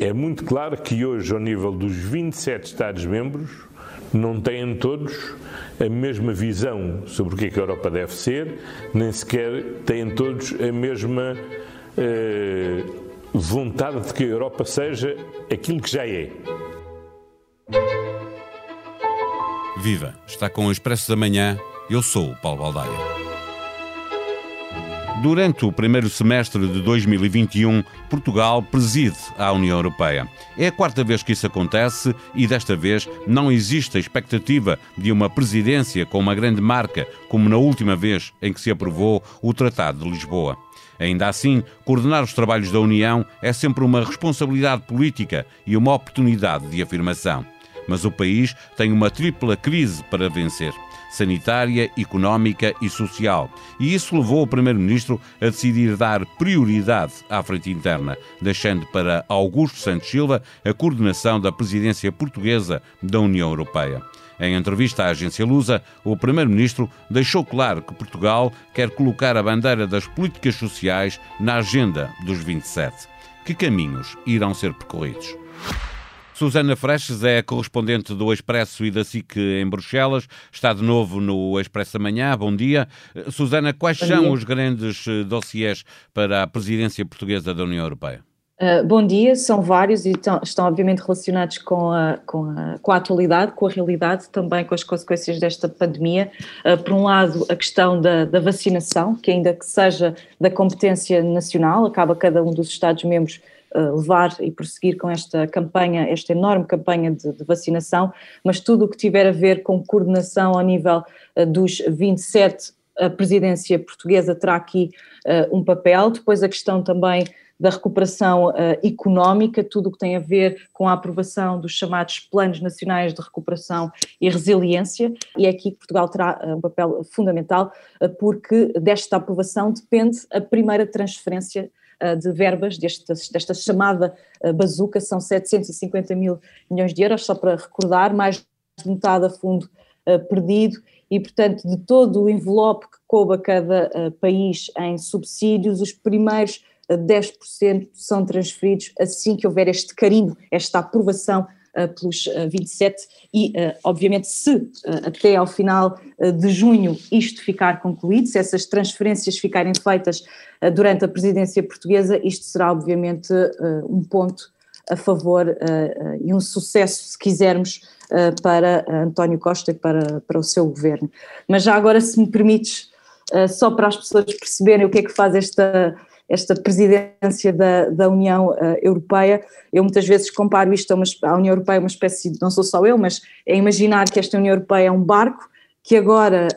É muito claro que hoje, ao nível dos 27 Estados-membros, não têm todos a mesma visão sobre o que, é que a Europa deve ser, nem sequer têm todos a mesma eh, vontade de que a Europa seja aquilo que já é. Viva! Está com o Expresso da Manhã. Eu sou o Paulo Baldaia. Durante o primeiro semestre de 2021, Portugal preside a União Europeia. É a quarta vez que isso acontece e desta vez não existe a expectativa de uma presidência com uma grande marca, como na última vez em que se aprovou o Tratado de Lisboa. Ainda assim, coordenar os trabalhos da União é sempre uma responsabilidade política e uma oportunidade de afirmação. Mas o país tem uma tripla crise para vencer sanitária, económica e social. E isso levou o Primeiro-Ministro a decidir dar prioridade à frente interna, deixando para Augusto Santos Silva a coordenação da presidência portuguesa da União Europeia. Em entrevista à agência Lusa, o Primeiro-Ministro deixou claro que Portugal quer colocar a bandeira das políticas sociais na agenda dos 27. Que caminhos irão ser percorridos? Susana Freches é correspondente do Expresso e da SIC em Bruxelas. Está de novo no Expresso Amanhã. Bom dia. Susana, quais bom são dia. os grandes eh, dossiês para a presidência portuguesa da União Europeia? Uh, bom dia, são vários e estão, estão obviamente relacionados com a, com, a, com a atualidade, com a realidade, também com as consequências desta pandemia. Uh, por um lado, a questão da, da, vacinação, que ainda que seja da competência nacional, acaba cada um dos Estados-membros levar e prosseguir com esta campanha, esta enorme campanha de, de, vacinação, mas tudo o que tiver a ver com coordenação ao nível uh, dos 27, a presidência portuguesa terá aqui uh, um papel. Depois a questão também da recuperação uh, económica, tudo o que tem a ver com a aprovação dos chamados Planos Nacionais de Recuperação e Resiliência, e é aqui que Portugal terá uh, um papel fundamental, uh, porque desta aprovação depende a primeira transferência eh, de verbas desta, chamada eh, bazuca, são 750 mil milhões de euros, só para recordar, mais de metade a fundo eh, perdido, e portanto de todo o envelope que coube a cada país em subsídios, os primeiros 10% são transferidos assim que houver este carimbo, esta aprovação pelos uh, 27 e, uh, obviamente, se até ao final de junho isto ficar concluído, se essas transferências ficarem feitas durante a presidência portuguesa, isto será, obviamente, um ponto a favor e um sucesso, se quisermos, para António Costa e para, para o seu governo. Mas já agora, se me permites, só para as pessoas perceberem o que é que faz esta esta presidência da, da União uh, Europeia. Eu muitas vezes comparo isto a uma, à União Europeia, uma espécie de, não sou só eu, mas é imaginar que esta União Europeia é um barco que agora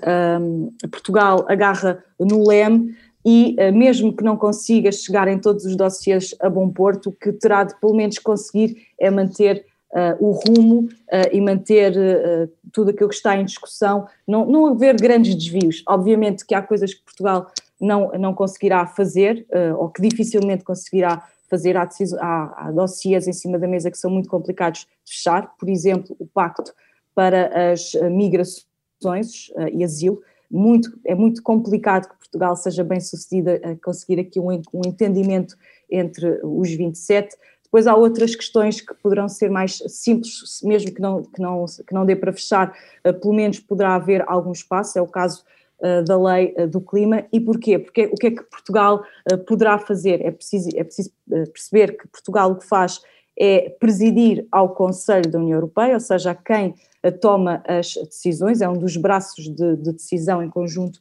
um, Portugal agarra no leme e uh, mesmo que não consiga chegar em todos os dossiês a bom porto, o que terá de pelo menos conseguir é manter Uh, o rumo uh, e manter uh, tudo aquilo que está em discussão, não, não haver grandes desvios. Obviamente que há coisas que Portugal não, não conseguirá fazer, uh, ou que dificilmente conseguirá fazer. Há, há, há dossiês em cima da mesa que são muito complicados de fechar, por exemplo, o Pacto para as eh, Migrações uh, e Asilo. Muito, é muito complicado que Portugal seja bem sucedida a conseguir aqui um, um entendimento entre os 27. Depois há outras questões que poderão ser mais simples, mesmo que não, que não, que não dê para fechar, pelo menos poderá haver algum espaço, é o caso eh, da lei eh, do clima e porquê? Porque o que é que Portugal eh, poderá fazer? É preciso, é preciso perceber que Portugal o que faz é presidir ao Conselho da União Europeia, ou seja, a quem toma as decisões, é um dos braços de, de decisão em conjunto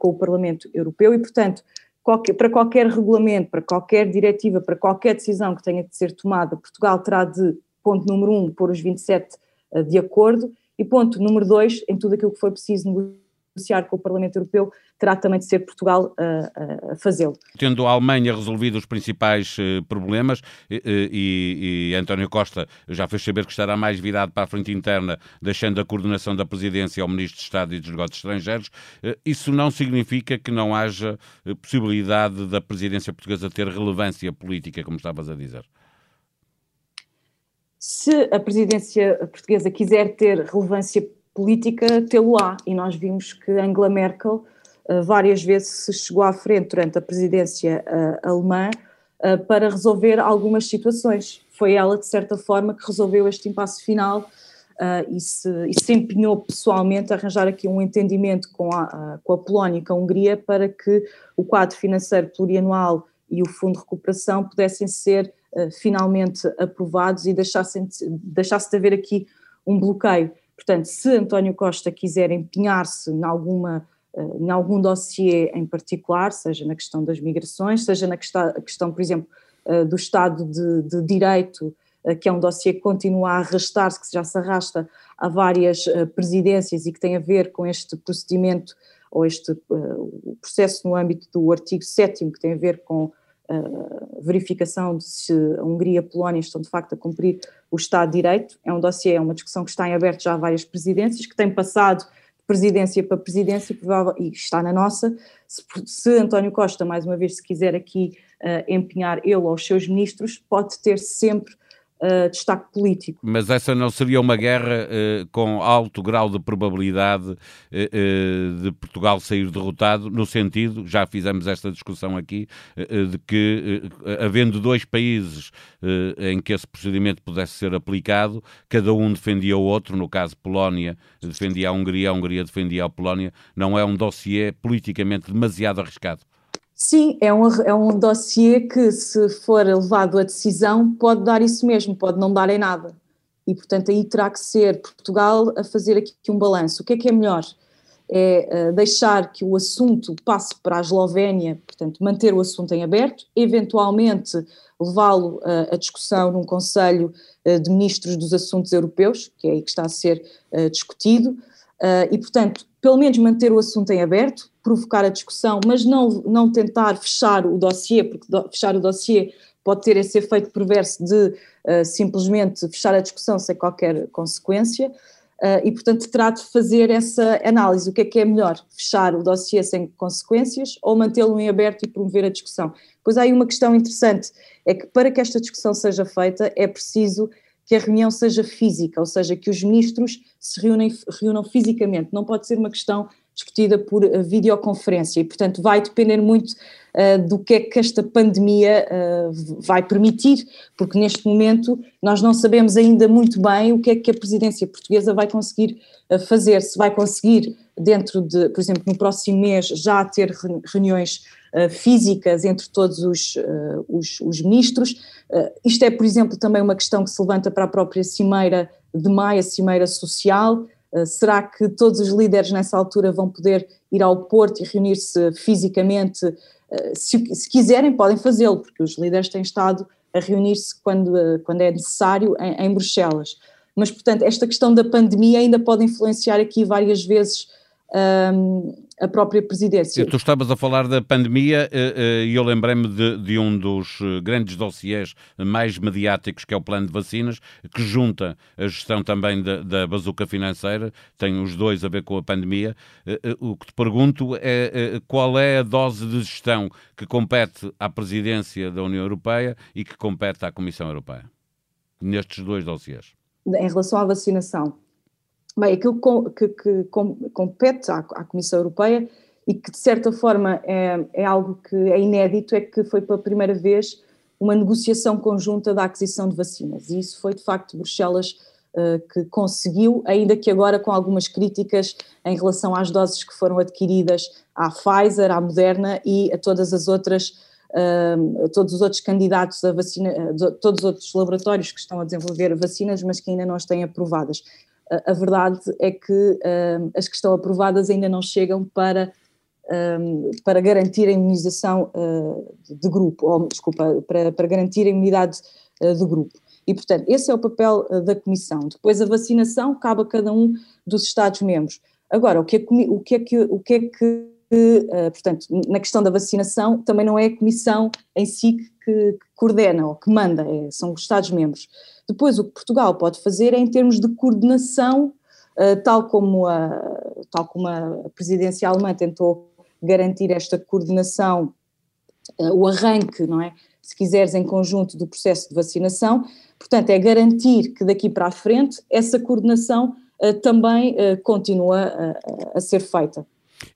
com o Parlamento Europeu e, portanto, qualquer, para qualquer regulamento, para qualquer diretiva, para qualquer decisão que tenha de ser tomada, Portugal terá de, ponto número um, pôr os 27 de acordo e ponto número dois, em tudo aquilo que for preciso negociar negociar com o Parlamento Europeu, terá também de ser Portugal a, a fazê-lo. Tendo a Alemanha resolvido os principais uh, problemas e, e, e, António Costa já fez saber que estará mais virado para a frente interna, deixando a coordenação da presidência ao Ministro de Estado e dos Negócios Estrangeiros, isso não significa que não haja possibilidade da presidência portuguesa ter relevância política, como estavas a dizer? Se a presidência portuguesa quiser ter relevância política tê-lo-á. E nós vimos que Angela Merkel uh, várias vezes se chegou à frente durante a presidência uh, alemã para resolver algumas situações. Foi ela, de certa forma, que resolveu este impasse final e, se, e, se, empenhou pessoalmente a arranjar aqui um entendimento com a, com a Polónia e com a Hungria para que o quadro financeiro plurianual e o Fundo de Recuperação pudessem ser finalmente aprovados e deixassem de, deixasse de haver aqui um bloqueio. Portanto, se António Costa quiser empenhar-se em, alguma, uh, em algum dossiê em particular, seja na questão das migrações, seja na questão, por exemplo, do Estado de, de Direito, eh, que é um dossiê que continua a arrastar-se, que já se arrasta há várias eh, presidências e que tem a ver com este procedimento ou este processo no âmbito do artigo 7 que tem a ver com verificação de se a Hungria e a Polónia estão de facto a cumprir o Estado de Direito. É um dossiê, é uma discussão que está em aberto já há várias presidências, que tem passado de presidência para presidência e está na nossa. Se, se, António Costa, mais uma vez, se quiser aqui uh, empenhar ele ou os seus ministros, pode ter sempre uh, destaque político. Mas essa não seria uma guerra uh, com alto grau de probabilidade uh, de Portugal sair derrotado, no sentido, já fizemos esta discussão aqui, de que, havendo dois países em que esse procedimento pudesse ser aplicado, cada um defendia o outro, no caso Polónia defendia a Hungria, a Hungria defendia a Polónia, não é um dossiê politicamente demasiado arriscado? Sim, é um, é um dossiê que, se for levado à decisão, pode dar isso mesmo, pode não dar em nada. E, portanto, aí terá que ser Portugal a fazer aqui um balanço. O que é que é melhor? É uh, deixar que o assunto passe para a Eslovénia, portanto, manter o assunto em aberto, eventualmente levá-lo uh, à discussão num Conselho uh, de Ministros dos Assuntos Europeus, que é aí que está a ser discutido, e, portanto, pelo menos manter o assunto em aberto, provocar a discussão, mas não, não tentar fechar o dossiê, porque do, fechar o dossiê pode ter esse efeito perverso de uh, simplesmente fechar a discussão sem qualquer consequência. Uh, e, portanto, terá de fazer essa análise. O que é que é melhor? Fechar o dossiê sem consequências ou mantê-lo em aberto e promover a discussão? Pois há aí uma questão interessante: é que para que esta discussão seja feita é preciso que a reunião seja física, ou seja, que os ministros se reúnem, reúnam fisicamente. Não pode ser uma questão discutida por eh, videoconferência. E, portanto, vai depender muito uh, do que é que esta pandemia uh, vai permitir, porque neste momento nós não sabemos ainda muito bem o que é que a presidência portuguesa vai conseguir uh, fazer, se vai conseguir dentro de, por exemplo, no próximo mês já ter reuniões físicas entre todos os, os, os ministros. isto é, por exemplo, também uma questão que se levanta para a própria cimeira de maio, a cimeira social, será que todos os líderes nessa altura vão poder ir ao Porto e reunir-se fisicamente? Eh, se, se, quiserem, podem fazê-lo, porque os líderes têm estado a reunir-se quando, eh, quando é necessário em, em Bruxelas. Mas, portanto, esta questão da pandemia ainda pode influenciar aqui várias vezes um, a própria presidência. Tu estavas a falar da pandemia eh, eh, e eu lembrei-me de, de, um dos eh, grandes dossiês mais mediáticos, que é o plano de vacinas, que junta a gestão também da, da bazuca financeira, tem os dois a ver com a pandemia. O que te pergunto é qual é a dose de gestão que compete à presidência da União Europeia e que compete à Comissão Europeia, nestes dois dossiês? Em relação à vacinação, Bem, aquilo que, que, compete à, à, Comissão Europeia e que de certa forma é, é, algo que é inédito é que foi pela primeira vez uma negociação conjunta da aquisição de vacinas. E isso foi de facto Bruxelas uh, que conseguiu, ainda que agora com algumas críticas em relação às doses que foram adquiridas à Pfizer, à Moderna e a todas as outras uh, todos os outros candidatos a vacina, uh, todos os outros laboratórios que estão a desenvolver vacinas, mas que ainda não as têm aprovadas a verdade é que um, as que estão aprovadas ainda não chegam para, um, para garantir a imunização uh, de grupo, ou desculpa, para, para garantir a imunidade do grupo. E, portanto, esse é o papel da Comissão. Depois, a vacinação cabe a cada um dos Estados-membros. Agora, o que é que, o que, é que, o que, é que portanto, na questão da vacinação, também não é a Comissão em si que, que coordena ou que manda, é, são os Estados-membros. Depois, o que Portugal pode fazer é em termos de coordenação, uh, tal, como a, tal como a presidência alemã tentou garantir esta coordenação, uh, o arranque, não é? Se quiseres, em conjunto do processo de vacinação, portanto, é garantir que daqui para a frente essa coordenação uh, também continua a, a ser feita.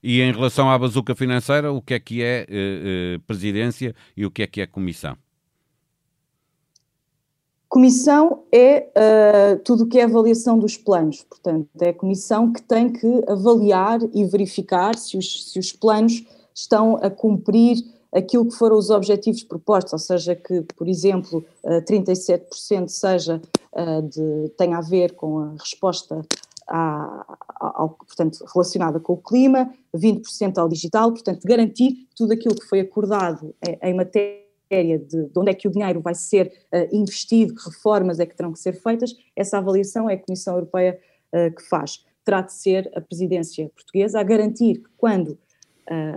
E em relação à bazuca financeira, o que é que é presidência e o que é que é comissão? Comissão é uh, tudo o que é avaliação dos planos, portanto, é a comissão que tem que avaliar e verificar se os, se os planos estão a cumprir aquilo que foram os objetivos propostos, ou seja, que, por exemplo, 37% seja de, tenha a ver com a resposta à, ao, portanto, relacionada com o clima, 20% ao digital, portanto, garantir tudo aquilo que foi acordado em, em matéria de, de, onde é que o dinheiro vai ser uh, investido, que reformas é que terão que ser feitas, essa avaliação é a Comissão Europeia uh, que faz. Terá de ser a presidência portuguesa a garantir que quando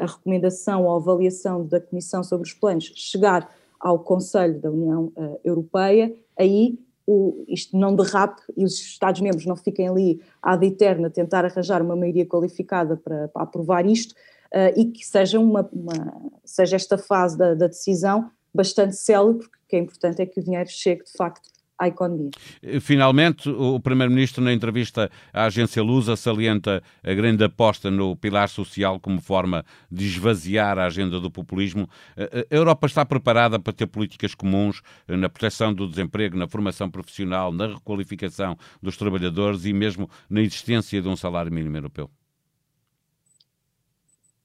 a recomendação ou avaliação da Comissão sobre os planos chegar ao Conselho da União uh, Europeia, aí o, isto não derrape e os Estados-membros não fiquem ali ad eterna tentar arranjar uma maioria qualificada para, para aprovar isto uh, e que seja, uma, uma, seja esta fase da, da decisão bastante célebre, porque o que é importante é que o dinheiro chegue de facto à economia. Finalmente, o Primeiro-Ministro, na entrevista à agência Lusa, salienta a grande aposta no pilar social como forma de esvaziar a agenda do populismo. A Europa está preparada para ter políticas comuns na proteção do desemprego, na formação profissional, na requalificação dos trabalhadores e mesmo na existência de um salário mínimo europeu?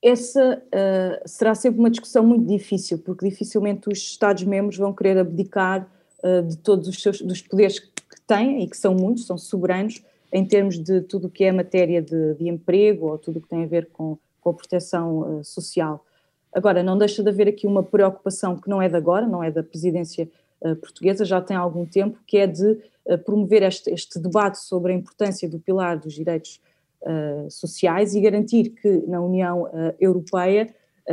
Essa uh, será sempre uma discussão muito difícil, porque dificilmente os Estados-membros vão querer abdicar uh, de todos os seus, dos poderes que têm, e que são muitos, são soberanos, em termos de tudo o que é matéria de, de emprego ou tudo o que tem a ver com, com a proteção uh, social. Agora, não deixa de haver aqui uma preocupação que não é de agora, não é da presidência uh, portuguesa, já tem algum tempo, que é de promover este, este, debate sobre a importância do pilar dos direitos sociais e garantir que na União Europeia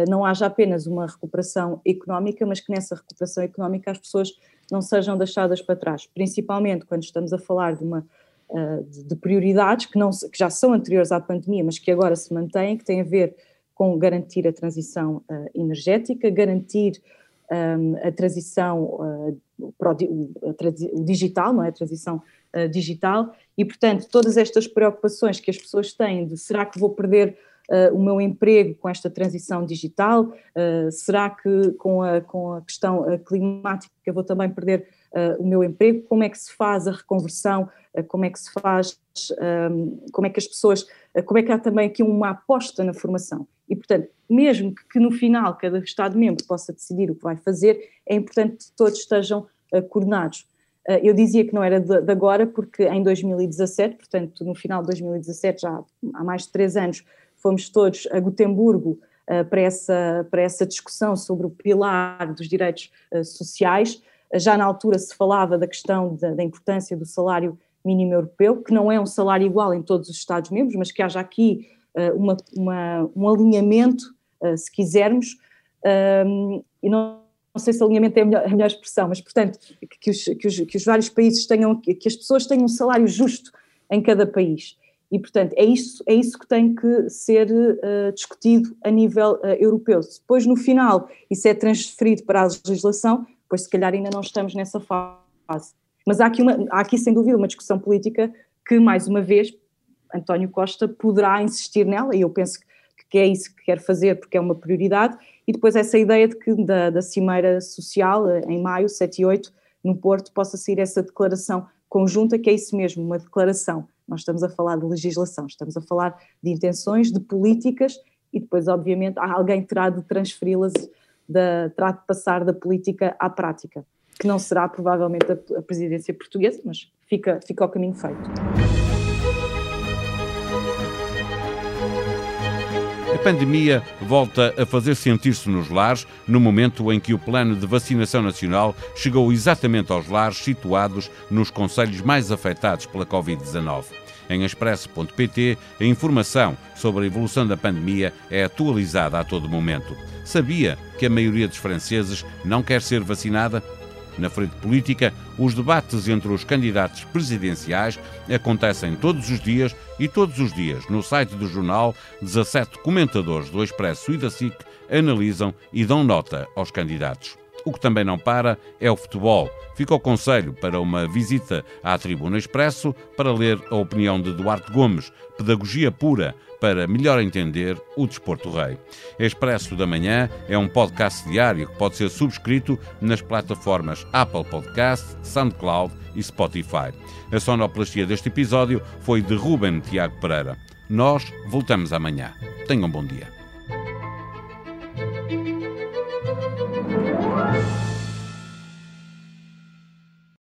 não haja apenas uma recuperação económica, mas que nessa recuperação económica as pessoas não sejam deixadas para trás, principalmente quando estamos a falar de uma uh, de, de, prioridades que, não, que já são anteriores à pandemia, mas que agora se mantêm, que têm a ver com garantir a transição uh, energética, garantir um, a transição para o, digital, não é? A transição digital, e portanto todas estas preocupações que as pessoas têm de será que vou perder o meu emprego com esta transição digital? Uh, será que com a, com a questão uh, climática vou também perder o meu emprego? Como é que se faz a reconversão? como é que se faz? Um, como é que as pessoas. como é que há também aqui uma aposta na formação? E, portanto, mesmo que, no final cada Estado-membro possa decidir o que vai fazer, é importante que todos estejam coordenados. Eu dizia que não era de, agora, porque em 2017, portanto, no final de 2017, já há mais de três anos, fomos todos a Gotemburgo uh, para, essa, para essa discussão sobre o pilar dos direitos uh, sociais. Já na altura se falava da questão da, da, importância do salário mínimo europeu, que não é um salário igual em todos os Estados-membros, mas que haja aqui uma, uma, um alinhamento, se quisermos, um, e não não sei se alinhamento é a melhor, a melhor expressão, mas portanto que os, que, os, que os vários países tenham, que as pessoas tenham um salário justo em cada país. E, portanto, é isso, é isso que tem que ser uh, discutido a nível uh, europeu. Se depois, no final, isso é transferido para a legislação, pois se calhar ainda não estamos nessa fase. Mas há aqui, uma, há aqui sem dúvida, uma discussão política que, mais uma vez, António Costa poderá insistir nela, e eu penso que é isso que quer fazer, porque é uma prioridade, e depois essa ideia de que da, da Cimeira Social, eh, em maio, 7 e 8, no Porto, possa sair essa declaração conjunta, que é isso mesmo, uma declaração nós estamos a falar de legislação, estamos a falar de intenções, de políticas e depois, obviamente, alguém terá de transferi-las, terá de passar da política à prática, que não será provavelmente a, a presidência portuguesa, mas fica, fica o caminho feito. Pandemia volta a fazer sentir-se nos lares no momento em que o plano de vacinação nacional chegou exatamente aos lares situados nos conselhos mais afetados pela Covid-19. Em expresso.pt, a informação sobre a evolução da pandemia é atualizada a todo momento. Sabia que a maioria dos franceses não quer ser vacinada? Na frente política, os debates entre os candidatos presidenciais acontecem todos os dias e todos os dias no site do jornal, 17 comentadores do Expresso e da SIC analisam e dão nota aos candidatos. O que também não para é o futebol. Fica o conselho para uma visita à Tribuna Expresso para ler a opinião de Duarte Gomes, pedagogia pura para melhor entender o desporto rei. Expresso da Manhã é um podcast diário que pode ser subscrito nas plataformas Apple Podcast, SoundCloud e Spotify. A sonoplastia deste episódio foi de Ruben Tiago Pereira. Nós voltamos amanhã. Tenham um bom dia.